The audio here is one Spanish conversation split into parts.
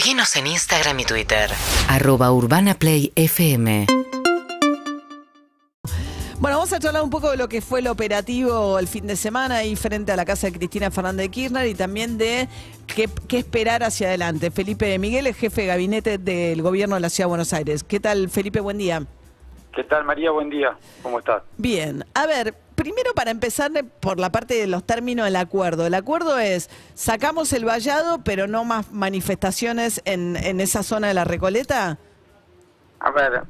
Seguinos en Instagram y Twitter. Arroba Urbana Play FM. Bueno, vamos a charlar un poco de lo que fue el operativo el fin de semana ahí frente a la casa de Cristina Fernández de Kirchner y también de qué, qué esperar hacia adelante. Felipe Miguel es jefe de gabinete del gobierno de la Ciudad de Buenos Aires. ¿Qué tal, Felipe? Buen día. ¿Qué tal, María? Buen día. ¿Cómo estás? Bien, a ver, primero para empezar por la parte de los términos del acuerdo. El acuerdo es, sacamos el vallado, pero no más manifestaciones en, en esa zona de la Recoleta. A ver,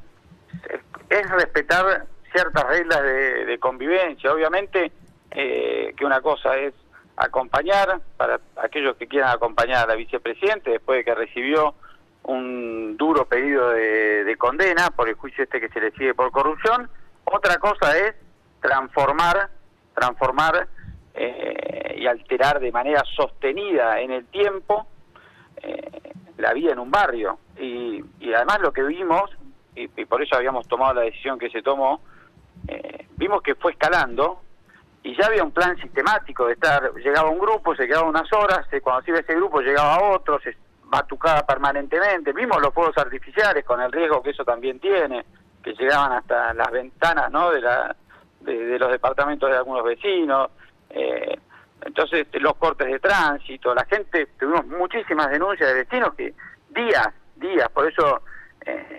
es respetar ciertas reglas de, convivencia. Obviamente eh, que una cosa es acompañar, para aquellos que quieran acompañar a la vicepresidente, después de que recibió un duro pedido de, de condena por el juicio este que se le sigue por corrupción. Otra cosa es transformar, transformar eh, y alterar de manera sostenida en el tiempo eh, la vida en un barrio. Y, y además lo que vimos, y, por eso habíamos tomado la decisión que se tomó, eh, vimos que fue escalando y ya había un plan sistemático de estar, llegaba un grupo, se quedaba unas horas, cuando se iba ese grupo llegaba otro, se batucaba permanentemente, vimos los fuegos artificiales con el riesgo que eso también tiene, que llegaban hasta las ventanas ¿no? de, la, de, de los departamentos de algunos vecinos, eh, entonces los cortes de tránsito, la gente, tuvimos muchísimas denuncias de vecinos que días, días, por eso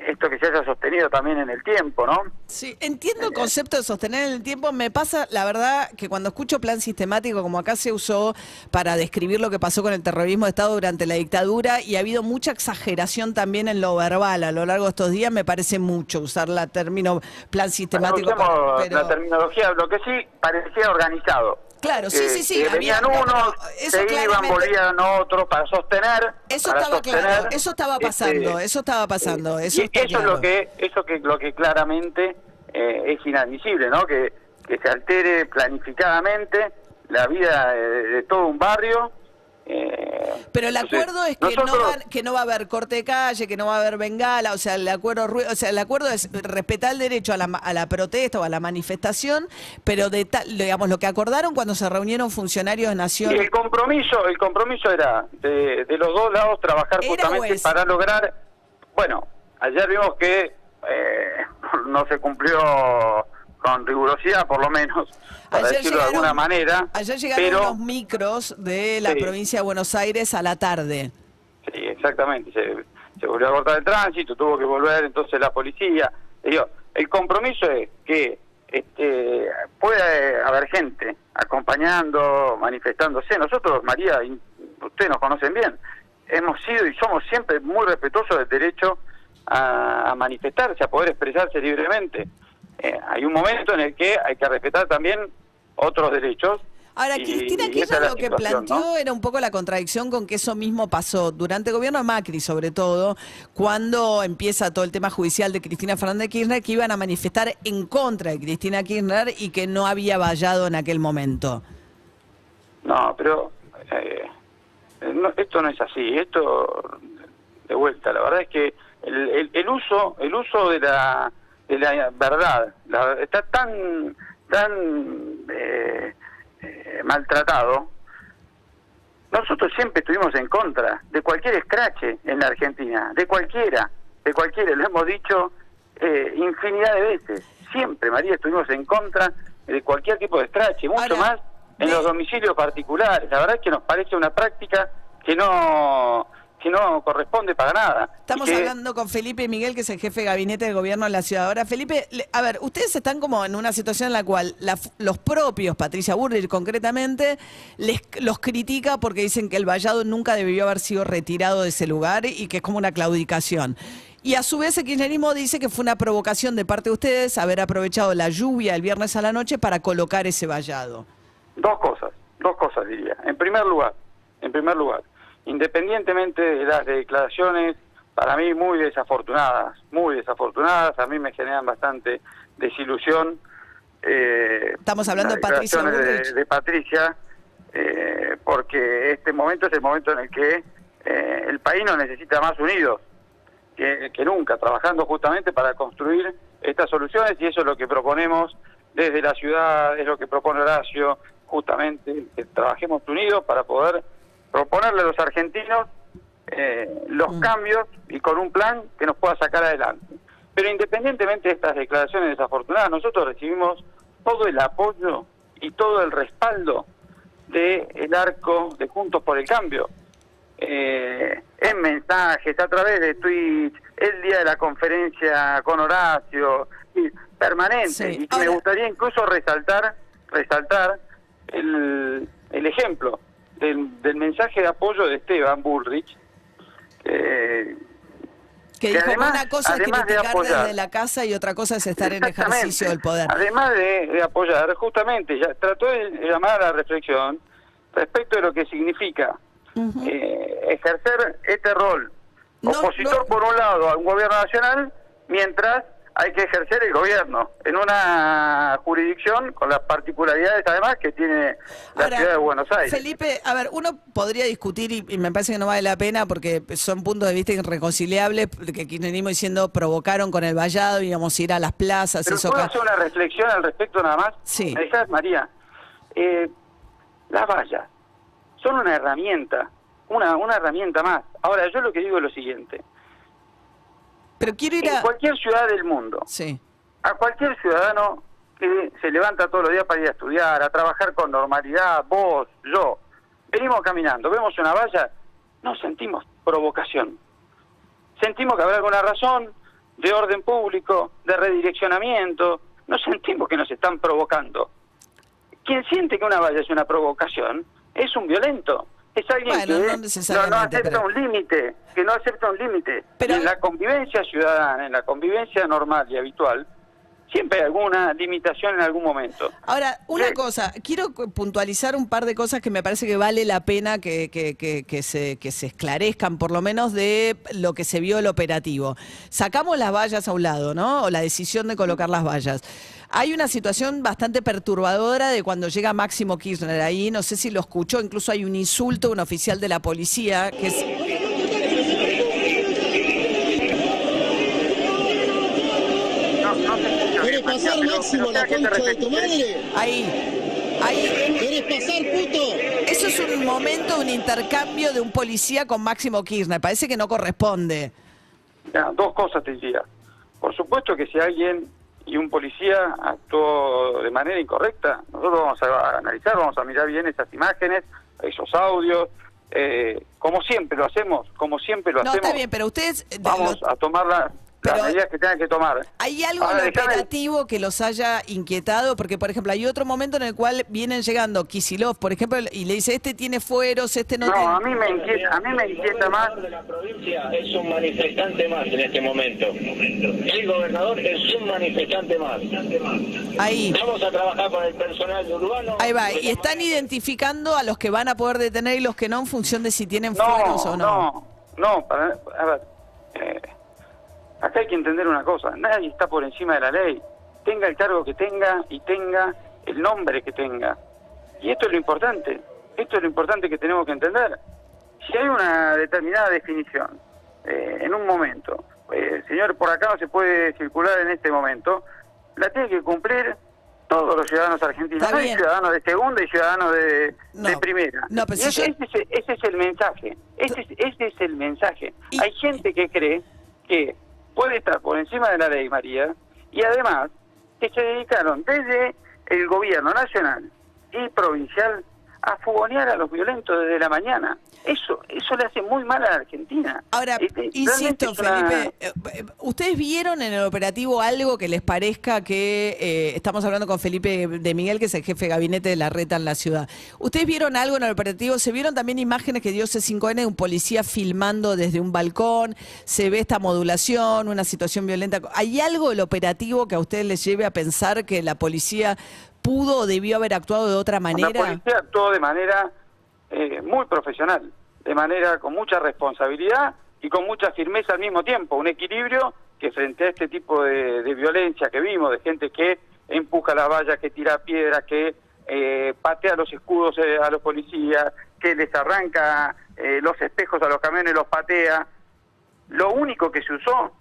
esto que se haya sostenido también en el tiempo, ¿no? Sí, entiendo el concepto de sostener en el tiempo. Me pasa, la verdad, que cuando escucho plan sistemático, como acá se usó para describir lo que pasó con el terrorismo de Estado durante la dictadura, y ha habido mucha exageración también en lo verbal a lo largo de estos días, me parece mucho usar la término plan sistemático. Bueno, pero... La terminología, lo que sí parecía organizado. Claro, sí, sí, sí. Que venían unos, se iban, volvían otros para sostener. Eso para estaba sostener, claro, eso estaba pasando, este, eso estaba pasando. Eso, está eso claro. es lo que, eso que lo que claramente eh, es inadmisible, ¿no? Que, que se altere planificadamente la vida de, de todo un barrio. Eh, Pero el entonces, acuerdo es que, nosotros- no va, que no va a haber corte de calle, que no va a haber bengala, o sea, el acuerdo, o sea, el acuerdo es respetar el derecho a la, a la protesta o a la manifestación, pero de tal- digamos lo que acordaron cuando se reunieron funcionarios Nación. el compromiso, el compromiso era de, de los dos lados trabajar justamente para lograr, bueno, ayer vimos que eh, no se cumplió con rigurosidad, por lo menos, para Ayer decirlo de alguna manera. Ayer llegaron pero, unos micros de la Sí. provincia de Buenos Aires a la tarde. Sí, exactamente. Se, se volvió a cortar el tránsito, tuvo que volver entonces la policía. Digo, el compromiso es que este, puede haber gente acompañando, manifestándose. Nosotros, María, ustedes nos conocen bien, hemos sido y somos siempre muy respetuosos del derecho a, a manifestarse, a poder expresarse libremente. Eh, hay un momento en el que hay que respetar también otros derechos. Ahora, y- Cristina Kirchner es lo que planteó ¿no? era un poco la contradicción con que eso mismo pasó durante el gobierno de Macri, sobre todo, cuando empieza todo el tema judicial de Cristina Fernández de Kirchner, que iban a manifestar en contra de Cristina Kirchner y que no había vallado en aquel momento. No, pero eh, no, esto no es así. Esto, de vuelta, la verdad es que el, el- el uso el uso de la, de la verdad la- está tan tan eh, eh, maltratado. Nosotros siempre estuvimos en contra de cualquier escrache en la Argentina, de cualquiera, de cualquiera, lo hemos dicho eh, infinidad de veces. Siempre, María, estuvimos en contra de cualquier tipo de escrache, mucho Ahora, más en de- los domicilios particulares. La verdad es que nos parece una práctica que no que no corresponde para nada. Estamos que- hablando con Felipe Miguel, que es el jefe de gabinete del gobierno de la ciudad. Ahora, Felipe, a ver, ustedes están como en una situación en la cual la- los propios, Patricia Burrich concretamente, les, los critica porque dicen que el vallado nunca debió haber sido retirado de ese lugar y que es como una claudicación. Y a su vez el kirchnerismo dice que fue una provocación de parte de ustedes haber aprovechado la lluvia el viernes a la noche para colocar ese vallado. Dos cosas, dos cosas diría. En primer lugar, en primer lugar, independientemente de las declaraciones, para mí muy desafortunadas, muy desafortunadas, a mí me generan bastante desilusión. eh, Estamos hablando Patricia de Patricia, eh, porque este momento es el momento en el que eh, el país nos necesita más unidos que, que nunca, trabajando justamente para construir estas soluciones y eso es lo que proponemos desde la ciudad, es lo que propone Horacio, justamente que trabajemos unidos para poder proponerle a los argentinos eh, los Mm. cambios y con un plan que nos pueda sacar adelante. Pero independientemente de estas declaraciones desafortunadas, nosotros recibimos todo el apoyo y todo el respaldo del el arco de Juntos por el Cambio. Eh, en mensajes, a través de tweets, el día de la conferencia con Horacio, y permanente. Sí, Y que me ahora- gustaría incluso resaltar, resaltar el, el ejemplo del, del mensaje de apoyo de Esteban Bullrich, que Que que dijo que además- una cosa es además de criticar apoyar- desde la casa y otra cosa es estar en ejercicio del poder. Además de, de apoyar, justamente, ya trató de llamar a la reflexión respecto de lo que significa eh, ejercer este rol No, opositor no. por un lado a un gobierno nacional, mientras hay que ejercer el gobierno en una jurisdicción con las particularidades además que tiene la Ahora, ciudad de Buenos Aires. Felipe, a ver, uno podría discutir y, y me parece que no vale la pena porque son puntos de vista irreconciliables que kirchnerismo diciendo provocaron con el vallado, íbamos a ir a las plazas, Pero eso puedo hacer una reflexión al respecto nada más. Sí. ¿Me María? Eh, las vallas son una herramienta, una, una herramienta más. Ahora, yo lo que digo es lo siguiente. Pero quiero ir En a... cualquier ciudad del mundo, Sí. a cualquier ciudadano que se levanta todos los días para ir a estudiar, a trabajar con normalidad, vos, yo, venimos caminando, vemos una valla, no sentimos provocación. Sentimos que habrá alguna razón de orden público, de redireccionamiento, no sentimos que nos están provocando. Quien siente que una valla es una provocación es un violento. Es alguien Bueno, no que no, no necesariamente, acepta pero- un límite, que no acepta un límite. Pero- en la convivencia ciudadana, en la convivencia normal y habitual, siempre hay alguna limitación en algún momento. Ahora, una Sí. cosa, quiero puntualizar un par de cosas que me parece que vale la pena que, que- que- que se, que se esclarezcan, por lo menos de lo que se vio el operativo. Sacamos las vallas a un lado, ¿no? O la decisión de colocar las vallas. Hay una situación bastante perturbadora de cuando llega Máximo Kirchner ahí, no sé si lo escuchó, incluso hay un insulto a un oficial de la policía que es... No, no se escucha ¿Querés bien, María, pasar, pero- Máximo, la ¿a qué te concha de tu madre? Ahí, ahí, ¿Querés pasar, puto? eso es un momento, un intercambio de un policía con Máximo Kirchner, parece que no corresponde. Ya, dos cosas te diría. Por supuesto que si alguien y un policía actuó de manera incorrecta, nosotros vamos a analizar, vamos a mirar bien esas imágenes, esos audios, eh, como siempre lo hacemos, como siempre lo No, hacemos. está bien, pero ustedes... eh, Vamos lo- a tomar la- las Pero- medidas que tengan que tomar. ¿Hay algo Ahora, en operativo que los haya inquietado? Porque, por ejemplo, hay otro momento en el cual vienen llegando Kisilov, por ejemplo, y le dice, este tiene fueros, este no, No, tiene... a mí me inquieta, a mí me inquieta más de la provincia es un manifestante más en este momento. El gobernador es un manifestante más. Ahí, Vamos a trabajar con el personal urbano. ahí va. Y están identificando a los que van a poder detener y los que no en función de si tienen fueros No, o no. no, no, para, a ver, eh, acá hay que entender una cosa, nadie está por encima de la ley, tenga el cargo que tenga y tenga el nombre que tenga. Y esto es lo importante, esto es lo importante que tenemos que entender. Si hay una determinada definición eh, en un momento, eh, señor, por acá no se puede circular en este momento, la tiene que cumplir todos los ciudadanos argentinos, no hay ciudadanos de segunda y ciudadanos de, No. de primera. No, pero ese, yo- ese es- ese es el mensaje, ese es, ese es el mensaje. Y- Hay gente que cree que puede estar por encima de la ley, María, y además que se dedicaron desde el gobierno nacional y provincial a fogonear a los violentos desde la mañana. Eso eso le hace muy mal a la Argentina. Ahora, Este, insisto, una- Felipe, eh, ¿ustedes vieron en el operativo algo que les parezca que, eh, estamos hablando con Felipe de Miguel, que es el jefe de gabinete de la reta en la ciudad, ¿ustedes vieron algo en el operativo? ¿Se vieron también imágenes que dio C5N de un policía filmando desde un balcón? ¿Se ve esta modulación, una situación violenta? ¿Hay algo del operativo que a ustedes les lleve a pensar que la policía pudo o debió haber actuado de otra La manera? policía actuó de manera eh, muy profesional, de manera con mucha responsabilidad y con mucha firmeza al mismo tiempo, un equilibrio que frente a este tipo de, de violencia que vimos, de gente que empuja la valla, que tira piedras, que eh, patea los escudos eh, a los policías, que les arranca eh, los espejos a los camiones, los patea, lo único que se usó,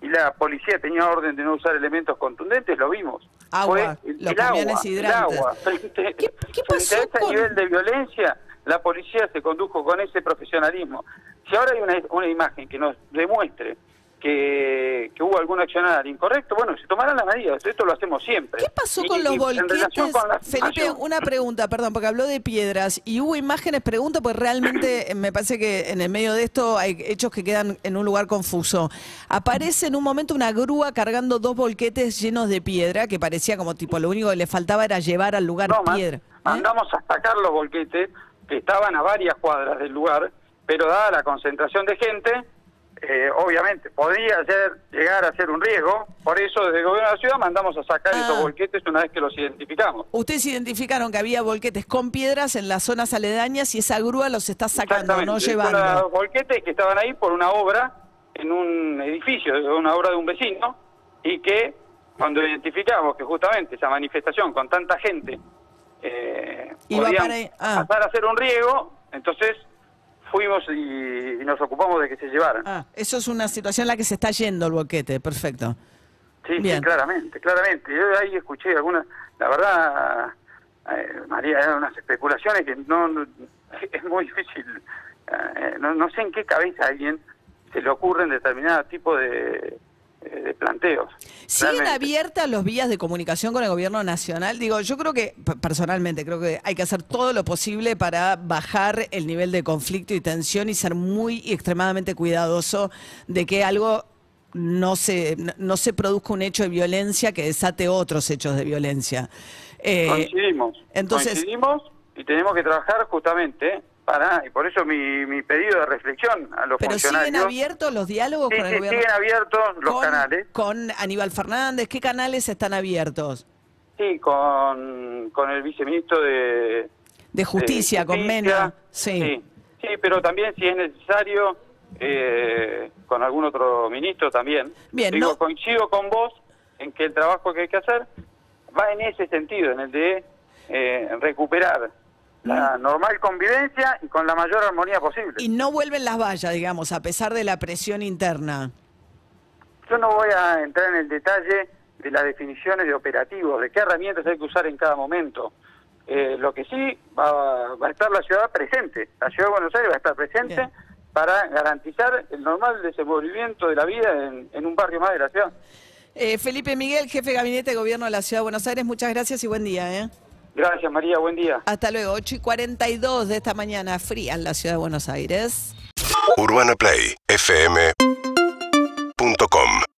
y la policía tenía orden de no usar elementos contundentes, lo vimos. Agua, fue los el agua, el agua. Frente, ¿Qué- qué frente pasó a este con- nivel de violencia, la policía se condujo con ese profesionalismo. Si ahora hay una, una imagen que nos demuestre que, que hubo algún accionar incorrecto, bueno, se tomarán las medidas, esto lo hacemos siempre. ¿Qué pasó Y- con los volquetes? con Felipe, una pregunta, perdón, porque habló de piedras y hubo imágenes, pregunto, pues realmente me parece que en el medio de esto hay hechos que quedan en un lugar confuso. Aparece en un momento una grúa cargando dos volquetes llenos de piedra, que parecía como tipo, lo único que le faltaba era llevar al lugar No, piedra. ¿eh? mandamos a sacar los volquetes que estaban a varias cuadras del lugar, pero dada la concentración de gente, eh, obviamente podría ser, llegar a ser un riesgo, por eso desde el gobierno de la ciudad mandamos a sacar Ah. esos volquetes una vez que los identificamos. Ustedes identificaron que había volquetes con piedras en las zonas aledañas y esa grúa los está sacando, no llevando. Unos volquetes que estaban ahí por una obra en un edificio, una obra de un vecino, y que cuando identificamos que justamente esa manifestación con tanta gente eh, Iba podía para. Ah. pasar a ser un riego, entonces fuimos y, y nos ocupamos de que se llevaran. Ah, eso es una situación en la que se está yendo el volquete, perfecto. Sí, Bien. sí, claramente, claramente. Yo ahí escuché algunas, la verdad, eh, María, eran unas especulaciones que no, no- es muy difícil. eh, no, no sé en qué cabeza a alguien se le ocurren determinado tipo de, de planteos. ¿Siguen abiertas los vías de comunicación con el gobierno nacional? Digo, yo creo que, personalmente, creo que hay que hacer todo lo posible para bajar el nivel de conflicto y tensión y ser muy y extremadamente cuidadoso de que algo no se, no- no se produzca un hecho de violencia que desate otros hechos de violencia. Eh, coincidimos, entonces- coincidimos y tenemos que trabajar justamente para, y por eso mi, mi pedido de reflexión a los pero siguen funcionarios. abiertos los diálogos Sí, con el sí, gobierno. siguen abiertos los con, canales. Con Aníbal Fernández, ¿qué canales están abiertos? Sí, con, con el viceministro de, De justicia, de con justicia, Mena. Sí. sí. Sí, pero también si es necesario, eh, con algún otro ministro también. Bien, Digo, no- coincido con vos en que el trabajo que hay que hacer va en ese sentido, en el de eh, recuperar la normal convivencia y con la mayor armonía posible. Y no vuelven las vallas, digamos, a pesar de la presión interna. Yo no voy a entrar en el detalle de las definiciones de operativos, de qué herramientas hay que usar en cada momento. Eh, lo que sí va, va a estar la ciudad presente, la ciudad de Buenos Aires va a estar presente Bien. para garantizar el normal desenvolvimiento de la vida en, en un barrio más de la ciudad. Eh, Felipe Miguel, jefe de gabinete de gobierno de la Ciudad de Buenos Aires, muchas gracias y buen día. ¿eh? Gracias María, buen día. Hasta luego, 8 y 42 de esta mañana, fría en la Ciudad de Buenos Aires. UrbanaPlayFM.com